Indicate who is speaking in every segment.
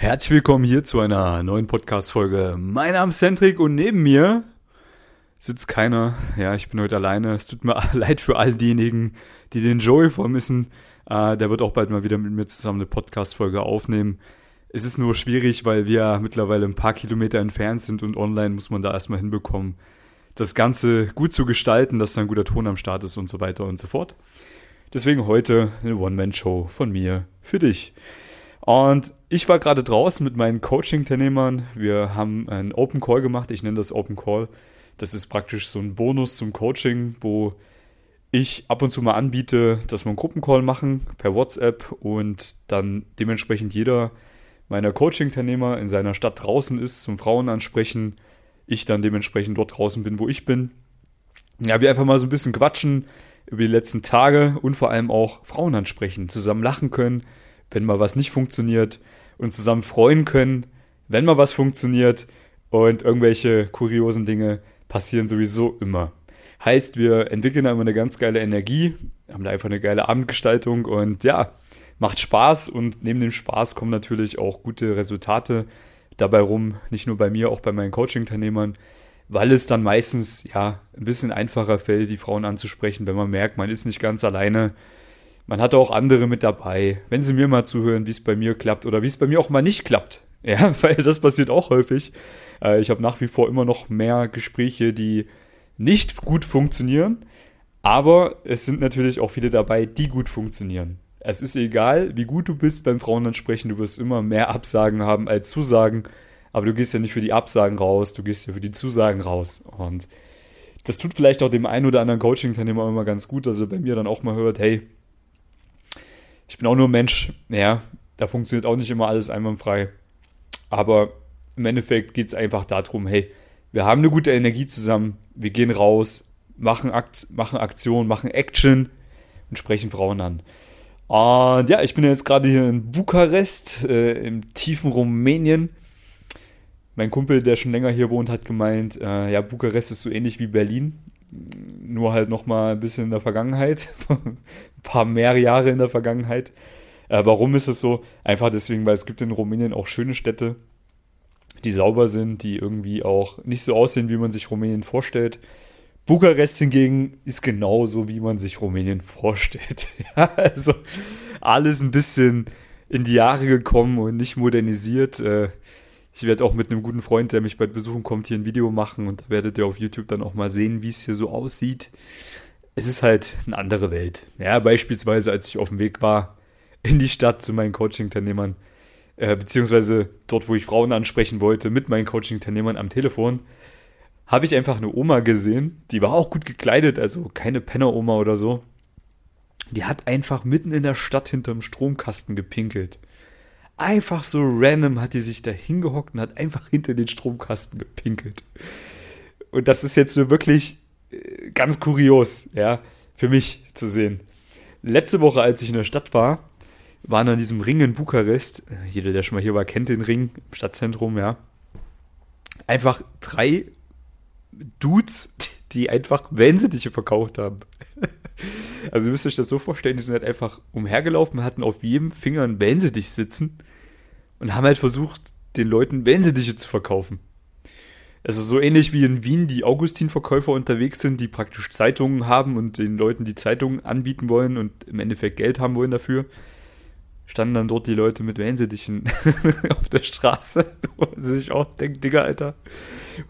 Speaker 1: Herzlich willkommen hier zu einer neuen Podcast-Folge. Mein Name ist Hendrik und neben mir sitzt keiner. Ja, ich bin heute alleine. Es tut mir leid für all diejenigen, die den Joey vermissen. Äh, der wird auch bald mal wieder mit mir zusammen eine Podcast-Folge aufnehmen. Es ist nur schwierig, weil wir mittlerweile ein paar Kilometer entfernt sind und online muss man da erstmal hinbekommen, das Ganze gut zu gestalten, dass da ein guter Ton am Start ist und so weiter und so fort. Deswegen heute eine One-Man-Show von mir für dich. Und ich war gerade draußen mit meinen Coaching-Teilnehmern. Wir haben einen Open Call gemacht. Ich nenne das Open Call. Das ist praktisch so ein Bonus zum Coaching, wo ich ab und zu mal anbiete, dass wir einen Gruppencall machen per WhatsApp und dann dementsprechend jeder meiner Coaching-Teilnehmer in seiner Stadt draußen ist, zum Frauen ansprechen. Ich dann dementsprechend dort draußen bin, wo ich bin. Ja, wir einfach mal so ein bisschen quatschen über die letzten Tage und vor allem auch Frauen ansprechen, zusammen lachen können, wenn mal was nicht funktioniert und zusammen freuen können, wenn mal was funktioniert und irgendwelche kuriosen Dinge passieren sowieso immer. Heißt, wir entwickeln da immer eine ganz geile Energie, haben da einfach eine geile Abendgestaltung und ja, macht Spaß und neben dem Spaß kommen natürlich auch gute Resultate dabei rum, nicht nur bei mir, auch bei meinen Coaching-Teilnehmern, weil es dann meistens ja ein bisschen einfacher fällt, die Frauen anzusprechen, wenn man merkt, man ist nicht ganz alleine man hat auch andere mit dabei. Wenn sie mir mal zuhören, wie es bei mir klappt oder wie es bei mir auch mal nicht klappt. Ja, weil das passiert auch häufig. Äh, ich habe nach wie vor immer noch mehr Gespräche, die nicht gut funktionieren. Aber es sind natürlich auch viele dabei, die gut funktionieren. Es ist egal, wie gut du bist beim Frauenansprechen, du wirst immer mehr Absagen haben als Zusagen. Aber du gehst ja nicht für die Absagen raus, du gehst ja für die Zusagen raus. Und das tut vielleicht auch dem einen oder anderen Coaching-Teilnehmer immer ganz gut, dass er bei mir dann auch mal hört, hey, ich bin auch nur Mensch. Ja, da funktioniert auch nicht immer alles einwandfrei. Aber im Endeffekt geht es einfach darum, hey, wir haben eine gute Energie zusammen, wir gehen raus, machen, Akt, machen Aktion, machen Action und sprechen Frauen an. Und ja, ich bin jetzt gerade hier in Bukarest, äh, im tiefen Rumänien. Mein Kumpel, der schon länger hier wohnt, hat gemeint, äh, ja, Bukarest ist so ähnlich wie Berlin nur halt noch mal ein bisschen in der Vergangenheit, ein paar mehr Jahre in der Vergangenheit. Äh, warum ist es so? Einfach deswegen, weil es gibt in Rumänien auch schöne Städte, die sauber sind, die irgendwie auch nicht so aussehen, wie man sich Rumänien vorstellt. Bukarest hingegen ist genauso, wie man sich Rumänien vorstellt. ja, also alles ein bisschen in die Jahre gekommen und nicht modernisiert. Äh, ich werde auch mit einem guten Freund, der mich bald besuchen kommt, hier ein Video machen und da werdet ihr auf YouTube dann auch mal sehen, wie es hier so aussieht. Es ist halt eine andere Welt. Ja, beispielsweise, als ich auf dem Weg war in die Stadt zu meinen Coaching-Teilnehmern, äh, beziehungsweise dort, wo ich Frauen ansprechen wollte, mit meinen Coaching-Teilnehmern am Telefon, habe ich einfach eine Oma gesehen, die war auch gut gekleidet, also keine Penner-Oma oder so. Die hat einfach mitten in der Stadt hinterm Stromkasten gepinkelt. Einfach so random hat die sich da hingehockt und hat einfach hinter den Stromkasten gepinkelt. Und das ist jetzt so wirklich äh, ganz kurios, ja, für mich zu sehen. Letzte Woche, als ich in der Stadt war, waren an diesem Ring in Bukarest, äh, jeder, der schon mal hier war, kennt den Ring im Stadtzentrum, ja, einfach drei Dudes, die einfach Wellensittiche verkauft haben. Also ihr müsst euch das so vorstellen, die sind halt einfach umhergelaufen, hatten auf jedem Finger ein Wellensittich sitzen und haben halt versucht, den Leuten Wellensittiche zu verkaufen. Also so ähnlich wie in Wien die Augustin-Verkäufer unterwegs sind, die praktisch Zeitungen haben und den Leuten die Zeitungen anbieten wollen und im Endeffekt Geld haben wollen dafür, standen dann dort die Leute mit Wellensittichen auf der Straße, man sich auch denkt, Digga, Alter,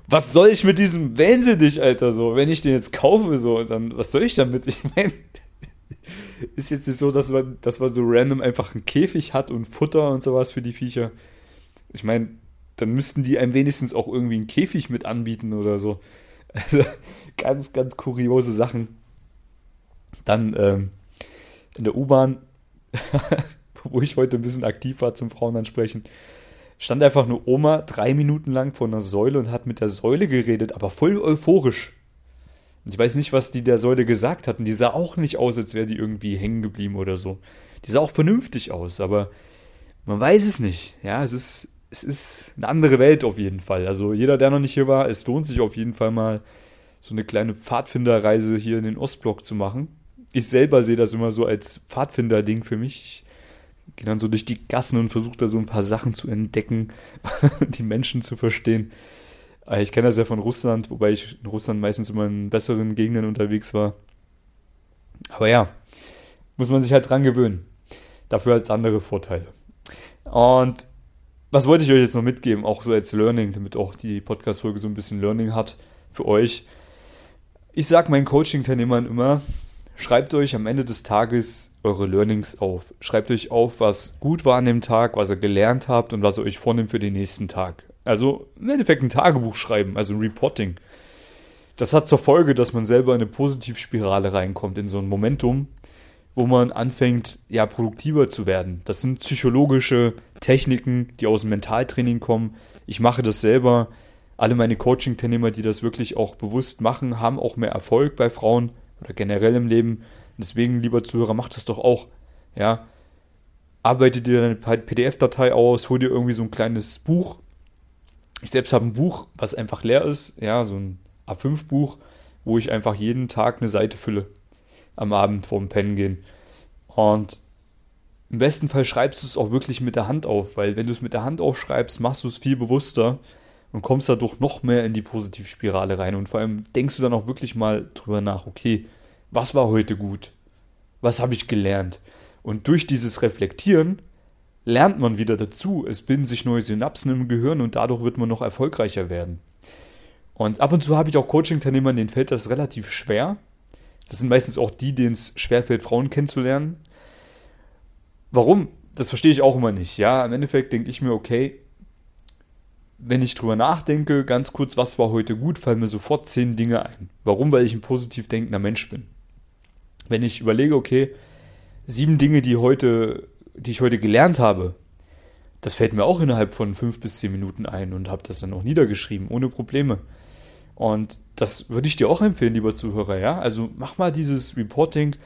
Speaker 1: was soll ich mit diesem Wellensittich, Alter, so, wenn ich den jetzt kaufe, so, dann, was soll ich damit? Ich meine, ist jetzt nicht so, dass man, dass man so random einfach einen Käfig hat und Futter und sowas für die Viecher. Ich meine, dann müssten die einem wenigstens auch irgendwie einen Käfig mit anbieten oder so. Also ganz, ganz kuriose Sachen. Dann ähm, in der U-Bahn, wo ich heute ein bisschen aktiv war zum Frauen ansprechen, stand einfach eine Oma drei Minuten lang vor einer Säule und hat mit der Säule geredet, aber voll euphorisch. Und ich weiß nicht, was die der Säule gesagt hatten. Die sah auch nicht aus, als wäre die irgendwie hängen geblieben oder so. Die sah auch vernünftig aus, aber man weiß es nicht. Ja, es ist, es ist eine andere Welt auf jeden Fall. Also jeder, der noch nicht hier war, es lohnt sich auf jeden Fall mal, so eine kleine Pfadfinderreise hier in den Ostblock zu machen. Ich selber sehe das immer so als Pfadfinder-Ding für mich. gehe dann so durch die Gassen und versuche da so ein paar Sachen zu entdecken, die Menschen zu verstehen. Äh, ich kenne das ja von Russland, wobei ich in Russland meistens immer in besseren Gegenden unterwegs war. Aber ja, muss man sich halt dran gewöhnen. Dafür hat es andere Vorteile. Und was wollte ich euch jetzt noch mitgeben, auch so als Learning, damit auch die Podcast-Folge so ein bisschen Learning hat für euch. Ich sage meinen Coaching-Teilnehmern immer, schreibt euch am Ende des Tages eure Learnings auf. Schreibt euch auf, was gut war an dem Tag, was ihr gelernt habt und was ihr euch vornimmt für den nächsten Tag. Also im Endeffekt ein Tagebuch schreiben, also ein Reporting. Das hat zur Folge, dass man selber in eine Positivspirale reinkommt, in so ein Momentum, wo man anfängt, ja, produktiver zu werden. Das sind psychologische Techniken, die aus dem Mentaltraining kommen. Ich mache das selber. Alle meine Coaching-Teilnehmer, die das wirklich auch bewusst machen, haben auch mehr Erfolg bei Frauen oder generell im Leben. Deswegen, lieber Zuhörer, macht das doch auch. Ja, arbeite dir eine PDF-Datei aus, hol dir irgendwie so ein kleines Buch. Ich selbst habe ein Buch, was einfach leer ist, ja, so ein A5-Buch, wo ich einfach jeden Tag eine Seite fülle am Abend vorm Pennen gehen. Und im besten Fall schreibst du es auch wirklich mit der Hand auf, weil wenn du es mit der Hand aufschreibst, machst du es viel bewusster und kommst dadurch noch mehr in die Positivspirale rein. Und vor allem denkst du dann auch wirklich mal drüber nach, okay, was war heute gut? Was habe ich gelernt? Und durch dieses Reflektieren lernt man wieder dazu. Es bilden sich neue Synapsen im Gehirn und dadurch wird man noch erfolgreicher werden. Und ab und zu habe ich auch Coaching-Teilnehmer, denen fällt das relativ schwer, das sind meistens auch die, denen es schwerfällt, Frauen kennenzulernen. Warum? Das verstehe ich auch immer nicht. Ja, im Endeffekt denke ich mir, okay, wenn ich drüber nachdenke, ganz kurz, was war heute gut, fallen mir sofort zehn Dinge ein. Warum? Weil ich ein positiv denkender Mensch bin. Wenn ich überlege, okay, sieben Dinge, die heute, die ich heute gelernt habe, das fällt mir auch innerhalb von fünf bis zehn Minuten ein und habe das dann auch niedergeschrieben, ohne Probleme. Und das würde ich dir auch empfehlen, lieber Zuhörer, ja. Also mach mal dieses Reporting,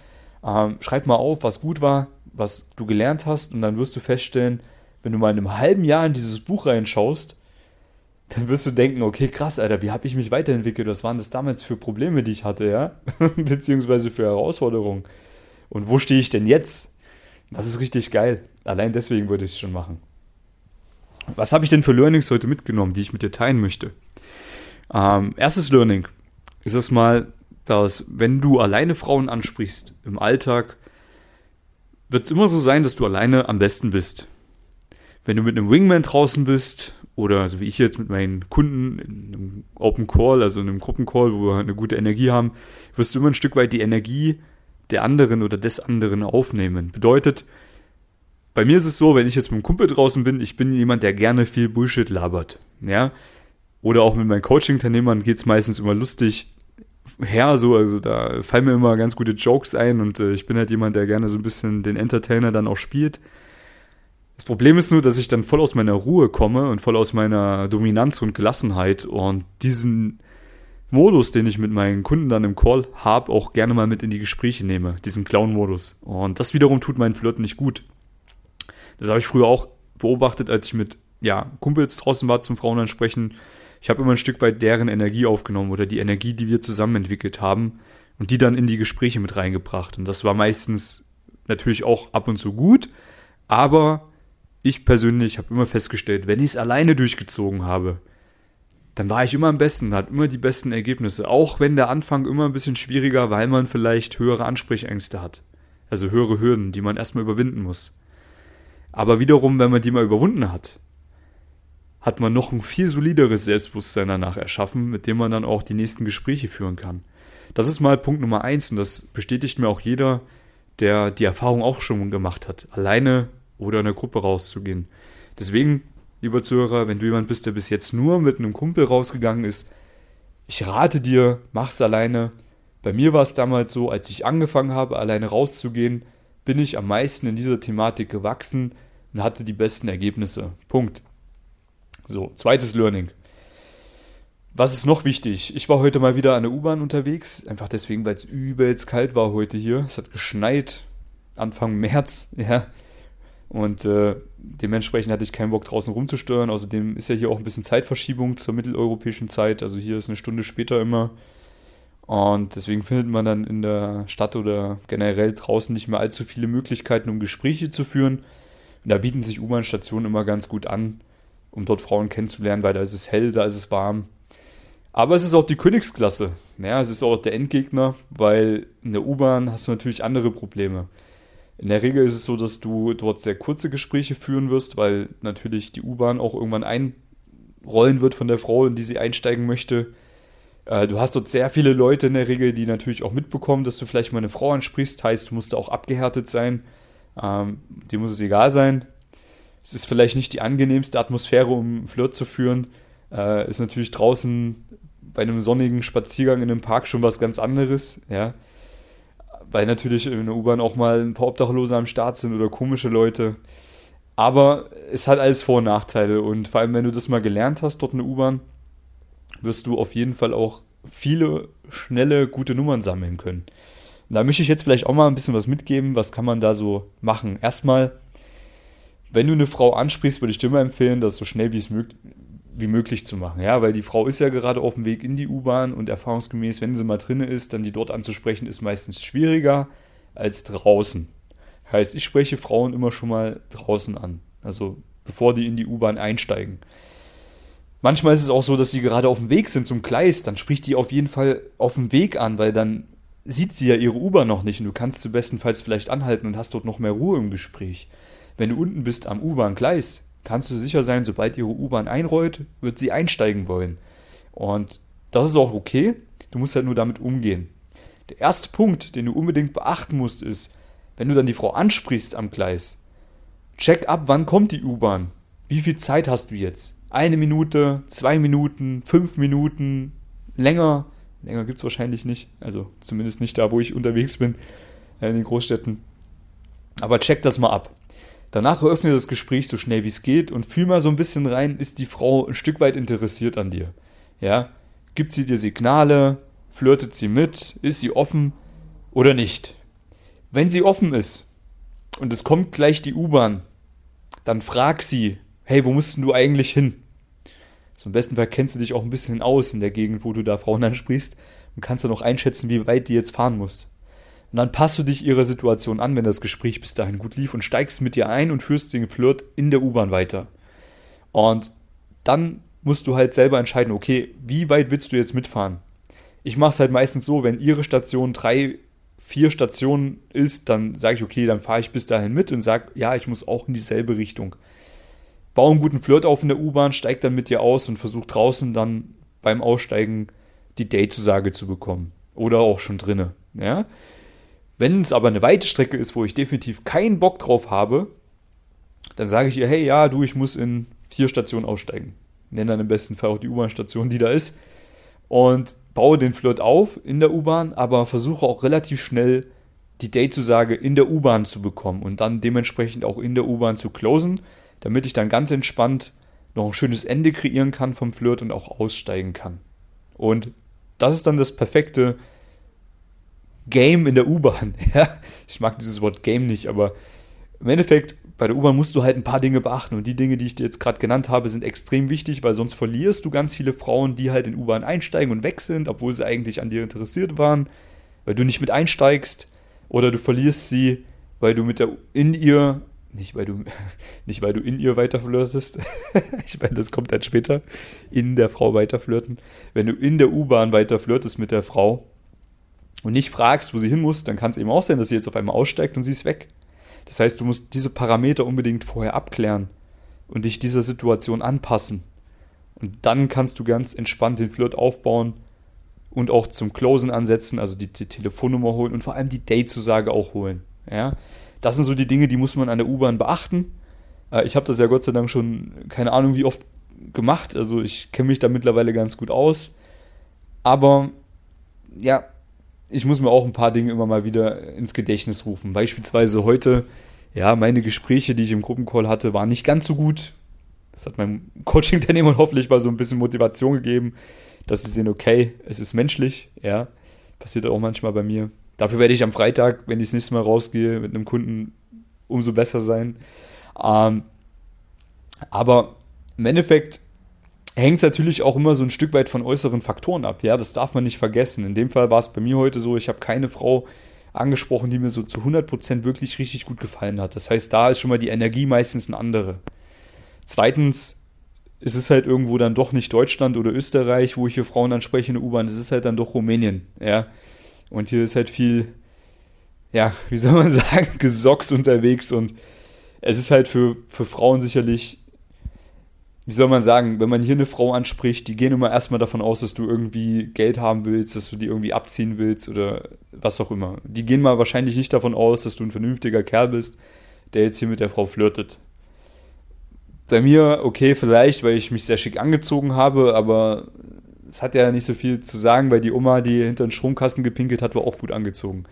Speaker 1: ähm, schreib mal auf, was gut war, was du gelernt hast, und dann wirst du feststellen, wenn du mal in einem halben Jahr in dieses Buch reinschaust, dann wirst du denken, okay, krass, Alter, wie habe ich mich weiterentwickelt? Was waren das damals für Probleme, die ich hatte, ja? Beziehungsweise für Herausforderungen. Und wo stehe ich denn jetzt? Das ist richtig geil. Allein deswegen würde ich es schon machen. Was habe ich denn für Learnings heute mitgenommen, die ich mit dir teilen möchte? Ähm, erstes Learning ist es mal, dass wenn du alleine Frauen ansprichst im Alltag, wird es immer so sein, dass du alleine am besten bist. Wenn du mit einem Wingman draußen bist oder so wie ich jetzt mit meinen Kunden in einem Open Call, also in einem Gruppencall, wo wir eine gute Energie haben, wirst du immer ein Stück weit die Energie der anderen oder des anderen aufnehmen. Bedeutet, bei mir ist es so, wenn ich jetzt mit einem Kumpel draußen bin, ich bin jemand, der gerne viel Bullshit labert. Ja, oder auch mit meinen Coaching-Teilnehmern geht es meistens immer lustig her, so, also da fallen mir immer ganz gute Jokes ein und äh, ich bin halt jemand, der gerne so ein bisschen den Entertainer dann auch spielt. Das Problem ist nur, dass ich dann voll aus meiner Ruhe komme und voll aus meiner Dominanz und Gelassenheit und diesen Modus, den ich mit meinen Kunden dann im Call habe, auch gerne mal mit in die Gespräche nehme, diesen Clown-Modus. Und das wiederum tut meinen Flirt nicht gut. Das habe ich früher auch beobachtet, als ich mit ja, Kumpels draußen war zum Frauen ansprechen ich habe immer ein Stück weit deren Energie aufgenommen oder die Energie, die wir zusammen entwickelt haben und die dann in die Gespräche mit reingebracht. Und das war meistens natürlich auch ab und zu gut, aber ich persönlich habe immer festgestellt, wenn ich es alleine durchgezogen habe, dann war ich immer am besten, hatte immer die besten Ergebnisse, auch wenn der Anfang immer ein bisschen schwieriger, weil man vielleicht höhere Ansprechängste hat. Also höhere Hürden, die man erstmal überwinden muss. Aber wiederum, wenn man die mal überwunden hat, hat man noch ein viel solideres Selbstbewusstsein danach erschaffen, mit dem man dann auch die nächsten Gespräche führen kann. Das ist mal Punkt Nummer eins und das bestätigt mir auch jeder, der die Erfahrung auch schon gemacht hat, alleine oder in einer Gruppe rauszugehen. Deswegen, lieber Zuhörer, wenn du jemand bist, der bis jetzt nur mit einem Kumpel rausgegangen ist, ich rate dir, mach's alleine. Bei mir war es damals so, als ich angefangen habe, alleine rauszugehen, bin ich am meisten in dieser Thematik gewachsen und hatte die besten Ergebnisse. Punkt. So, zweites Learning. Was ist noch wichtig? Ich war heute mal wieder an der U-Bahn unterwegs, einfach deswegen, weil es übelst kalt war heute hier. Es hat geschneit, Anfang März, ja. Und äh, dementsprechend hatte ich keinen Bock draußen rumzusteuern. Außerdem ist ja hier auch ein bisschen Zeitverschiebung zur mitteleuropäischen Zeit. Also hier ist eine Stunde später immer. Und deswegen findet man dann in der Stadt oder generell draußen nicht mehr allzu viele Möglichkeiten, um Gespräche zu führen. Und da bieten sich U-Bahn-Stationen immer ganz gut an, um dort Frauen kennenzulernen, weil da ist es hell, da ist es warm. Aber es ist auch die Königsklasse. Ja, es ist auch der Endgegner, weil in der U-Bahn hast du natürlich andere Probleme. In der Regel ist es so, dass du dort sehr kurze Gespräche führen wirst, weil natürlich die U-Bahn auch irgendwann einrollen wird von der Frau, in die sie einsteigen möchte. Äh, du hast dort sehr viele Leute in der Regel, die natürlich auch mitbekommen, dass du vielleicht mal eine Frau ansprichst. Heißt, du musst da auch abgehärtet sein. Ähm, dir muss es egal sein. Es ist vielleicht nicht die angenehmste Atmosphäre, um Flirt zu führen. Äh, ist natürlich draußen bei einem sonnigen Spaziergang in einem Park schon was ganz anderes, ja. Weil natürlich in der U-Bahn auch mal ein paar Obdachlose am Start sind oder komische Leute. Aber es hat alles Vor- und Nachteile und vor allem, wenn du das mal gelernt hast dort in der U-Bahn, wirst du auf jeden Fall auch viele schnelle, gute Nummern sammeln können. Und da möchte ich jetzt vielleicht auch mal ein bisschen was mitgeben. Was kann man da so machen? Erstmal, wenn du eine Frau ansprichst, würde ich dir immer empfehlen, das so schnell wie es möglich wie möglich zu machen. Ja, weil die Frau ist ja gerade auf dem Weg in die U-Bahn und erfahrungsgemäß, wenn sie mal drin ist, dann die dort anzusprechen, ist meistens schwieriger als draußen. Heißt, ich spreche Frauen immer schon mal draußen an. Also bevor die in die U-Bahn einsteigen. Manchmal ist es auch so, dass sie gerade auf dem Weg sind zum Gleis, dann spricht die auf jeden Fall auf dem Weg an, weil dann sieht sie ja ihre U-Bahn noch nicht und du kannst sie bestenfalls vielleicht anhalten und hast dort noch mehr Ruhe im Gespräch. Wenn du unten bist am U-Bahn-Gleis, kannst du sicher sein, sobald ihre U-Bahn einrollt, wird sie einsteigen wollen. Und das ist auch okay. Du musst halt nur damit umgehen. Der erste Punkt, den du unbedingt beachten musst, ist, wenn du dann die Frau ansprichst am Gleis, check ab, wann kommt die U-Bahn. Wie viel Zeit hast du jetzt? Eine Minute, zwei Minuten, fünf Minuten, länger. Länger gibt es wahrscheinlich nicht. Also zumindest nicht da, wo ich unterwegs bin, äh, in den Großstädten. Aber check das mal ab. Danach eröffne das Gespräch so schnell wie es geht und fühl mal so ein bisschen rein, ist die Frau ein Stück weit interessiert an dir? Ja? Gibt sie dir Signale? Flirtet sie mit? Ist sie offen oder nicht? Wenn sie offen ist und es kommt gleich die U-Bahn, dann frag sie, hey, wo musst du eigentlich hin? Im besten Fall kennst du dich auch ein bisschen aus in der Gegend, wo du da Frauen ansprichst und kannst dann auch einschätzen, wie weit die jetzt fahren muss. Und dann passt du dich ihrer Situation an, wenn das Gespräch bis dahin gut lief und steigst mit ihr ein und führst den Flirt in der U-Bahn weiter. Und dann musst du halt selber entscheiden, okay, wie weit willst du jetzt mitfahren? Ich mache es halt meistens so, wenn ihre Station drei, vier Stationen ist, dann sage ich, okay, dann fahre ich bis dahin mit und sage, ja, ich muss auch in dieselbe Richtung. Bau einen guten Flirt auf in der U-Bahn, steig dann mit dir aus und versuch draußen dann beim Aussteigen die Date-Zusage zu bekommen. Oder auch schon drinne. Ja? Wenn es aber eine weite Strecke ist, wo ich definitiv keinen Bock drauf habe, dann sage ich ihr, hey, ja, du, ich muss in vier Stationen aussteigen. Nenne dann im besten Fall auch die U-Bahn-Station, die da ist. Und baue den Flirt auf in der U-Bahn, aber versuche auch relativ schnell die Date-Zusage in der U-Bahn zu bekommen und dann dementsprechend auch in der U-Bahn zu closen, damit ich dann ganz entspannt noch ein schönes Ende kreieren kann vom Flirt und auch aussteigen kann. Und das ist dann das perfekte Game in der U-Bahn. Ja? Ich mag dieses Wort Game nicht, aber im Endeffekt, bei der U-Bahn musst du halt ein paar Dinge beachten. Und die Dinge, die ich dir jetzt gerade genannt habe, sind extrem wichtig, weil sonst verlierst du ganz viele Frauen, die halt in U-Bahn einsteigen und weg sind, obwohl sie eigentlich an dir interessiert waren, weil du nicht mit einsteigst. Oder du verlierst sie, weil du mit der in ihr, nicht weil du, nicht weil du in ihr weiter flirtest. ich meine, das kommt dann später, in der Frau weiter flirten. Wenn du in der U-Bahn weiter flirtest mit der Frau, und nicht fragst, wo sie hin muss, dann kann es eben auch sein, dass sie jetzt auf einmal aussteigt und sie ist weg. Das heißt, du musst diese Parameter unbedingt vorher abklären und dich dieser Situation anpassen. Und dann kannst du ganz entspannt den Flirt aufbauen und auch zum Closen ansetzen, also die, die Telefonnummer holen und vor allem die Date-Zusage auch holen. Ja? Das sind so die Dinge, die muss man an der U-Bahn beachten. Äh, ich habe das ja Gott sei Dank schon keine Ahnung wie oft gemacht, also ich kenne mich da mittlerweile ganz gut aus. Aber ja, ich muss mir auch ein paar Dinge immer mal wieder ins Gedächtnis rufen. Beispielsweise heute, ja, meine Gespräche, die ich im Gruppencall hatte, waren nicht ganz so gut. Das hat meinem Coaching-Teilnehmern hoffentlich mal so ein bisschen Motivation gegeben, dass sie sehen, okay, es ist menschlich, ja. Passiert auch manchmal bei mir. Dafür werde ich am Freitag, wenn ich das nächste Mal rausgehe mit einem Kunden, umso besser sein. Ähm, aber im Endeffekt hängt es natürlich auch immer so ein Stück weit von äußeren Faktoren ab. Ja, das darf man nicht vergessen. In dem Fall war es bei mir heute so, ich habe keine Frau angesprochen, die mir so zu 100% wirklich richtig gut gefallen hat. Das heißt, da ist schon mal die Energie meistens eine andere. Zweitens ist es halt irgendwo dann doch nicht Deutschland oder Österreich, wo ich hier Frauen anspreche in der U-Bahn, es ist halt dann doch Rumänien, ja. Und hier ist halt viel, ja, wie soll man sagen, Gesocks unterwegs und es ist halt für, für Frauen sicherlich wie soll man sagen, wenn man hier eine Frau anspricht, die gehen immer erstmal davon aus, dass du irgendwie Geld haben willst, dass du die irgendwie abziehen willst oder was auch immer. Die gehen mal wahrscheinlich nicht davon aus, dass du ein vernünftiger Kerl bist, der jetzt hier mit der Frau flirtet. Bei mir, okay, vielleicht, weil ich mich sehr schick angezogen habe, aber es hat ja nicht so viel zu sagen, weil die Oma, die hinter den Stromkasten gepinkelt hat, war auch gut angezogen.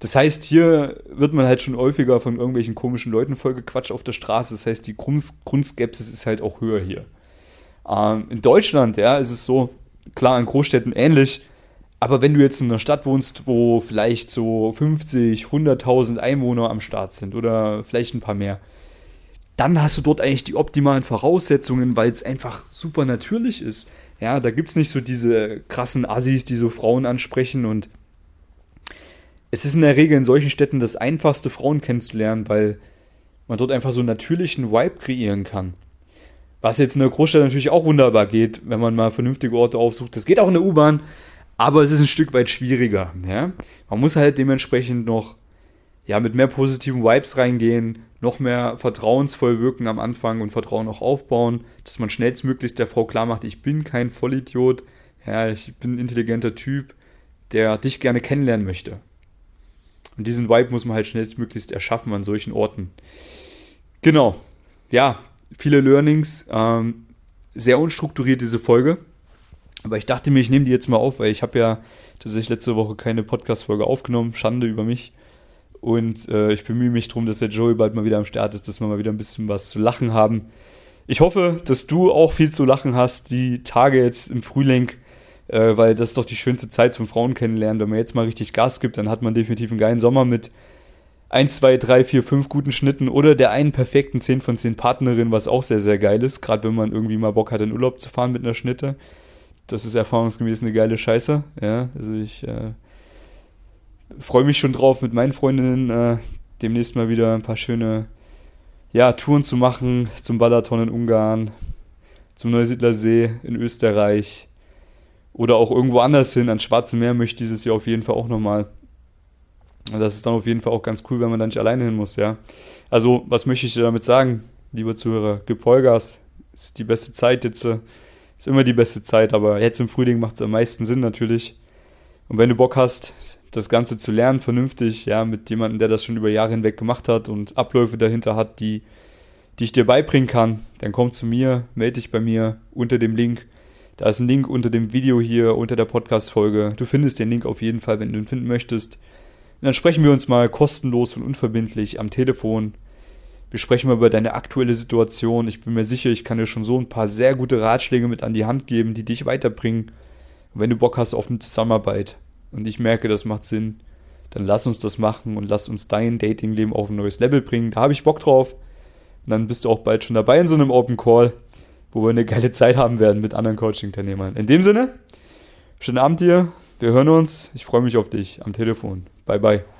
Speaker 1: Das heißt, hier wird man halt schon häufiger von irgendwelchen komischen Leuten vollgequatscht auf der Straße. Das heißt, die Grundskepsis ist halt auch höher hier. Ähm, in Deutschland, ja, ist es so, klar, in Großstädten ähnlich. Aber wenn du jetzt in einer Stadt wohnst, wo vielleicht so 50, 100.000 Einwohner am Start sind oder vielleicht ein paar mehr, dann hast du dort eigentlich die optimalen Voraussetzungen, weil es einfach super natürlich ist. Ja, da gibt es nicht so diese krassen Assis, die so Frauen ansprechen und es ist in der Regel in solchen Städten das einfachste, Frauen kennenzulernen, weil man dort einfach so einen natürlichen Vibe kreieren kann. Was jetzt in der Großstadt natürlich auch wunderbar geht, wenn man mal vernünftige Orte aufsucht. Das geht auch in der U-Bahn, aber es ist ein Stück weit schwieriger. Ja? Man muss halt dementsprechend noch ja, mit mehr positiven Vibes reingehen, noch mehr vertrauensvoll wirken am Anfang und Vertrauen auch aufbauen, dass man schnellstmöglichst der Frau klar macht, ich bin kein Vollidiot, ja, ich bin ein intelligenter Typ, der dich gerne kennenlernen möchte. Und diesen Vibe muss man halt schnellstmöglichst erschaffen an solchen Orten. Genau. Ja, viele Learnings. Ähm, sehr unstrukturiert diese Folge. Aber ich dachte mir, ich nehme die jetzt mal auf, weil ich habe ja tatsächlich letzte Woche keine Podcast-Folge aufgenommen. Schande über mich. Und äh, ich bemühe mich darum, dass der Joey bald mal wieder am Start ist, dass wir mal wieder ein bisschen was zu lachen haben. Ich hoffe, dass du auch viel zu lachen hast, die Tage jetzt im Frühling äh, weil das ist doch die schönste Zeit zum Frauen kennenlernen. Wenn man jetzt mal richtig Gas gibt, dann hat man definitiv einen geilen Sommer mit 1, 2, 3, 4, 5 guten Schnitten oder der einen perfekten 10 von 10 Partnerin, was auch sehr, sehr geil ist, gerade wenn man irgendwie mal Bock hat, in Urlaub zu fahren mit einer Schnitte. Das ist erfahrungsgemäß eine geile Scheiße. Ja, also ich äh, freue mich schon drauf, mit meinen Freundinnen äh, demnächst mal wieder ein paar schöne ja, Touren zu machen zum Balaton in Ungarn, zum Neusiedler See in Österreich, oder auch irgendwo anders hin, ans Schwarze Meer möchte dieses Jahr auf jeden Fall auch nochmal. Das ist dann auf jeden Fall auch ganz cool, wenn man da nicht alleine hin muss, ja. Also, was möchte ich dir damit sagen, lieber Zuhörer? Gib Vollgas. Ist die beste Zeit jetzt. Äh, ist immer die beste Zeit, aber jetzt im Frühling macht es am meisten Sinn natürlich. Und wenn du Bock hast, das Ganze zu lernen, vernünftig, ja, mit jemandem, der das schon über Jahre hinweg gemacht hat und Abläufe dahinter hat, die, die ich dir beibringen kann, dann komm zu mir, melde dich bei mir unter dem Link da ist ein Link unter dem Video hier, unter der Podcast-Folge. Du findest den Link auf jeden Fall, wenn du ihn finden möchtest. Und dann sprechen wir uns mal kostenlos und unverbindlich am Telefon. Wir sprechen mal über deine aktuelle Situation. Ich bin mir sicher, ich kann dir schon so ein paar sehr gute Ratschläge mit an die Hand geben, die dich weiterbringen. Und wenn du Bock hast auf eine Zusammenarbeit und ich merke, das macht Sinn, dann lass uns das machen und lass uns dein Datingleben auf ein neues Level bringen. Da habe ich Bock drauf. Und dann bist du auch bald schon dabei in so einem Open Call wo wir eine geile Zeit haben werden mit anderen Coaching-Teilnehmern. In dem Sinne, schönen Abend dir, wir hören uns, ich freue mich auf dich am Telefon. Bye bye.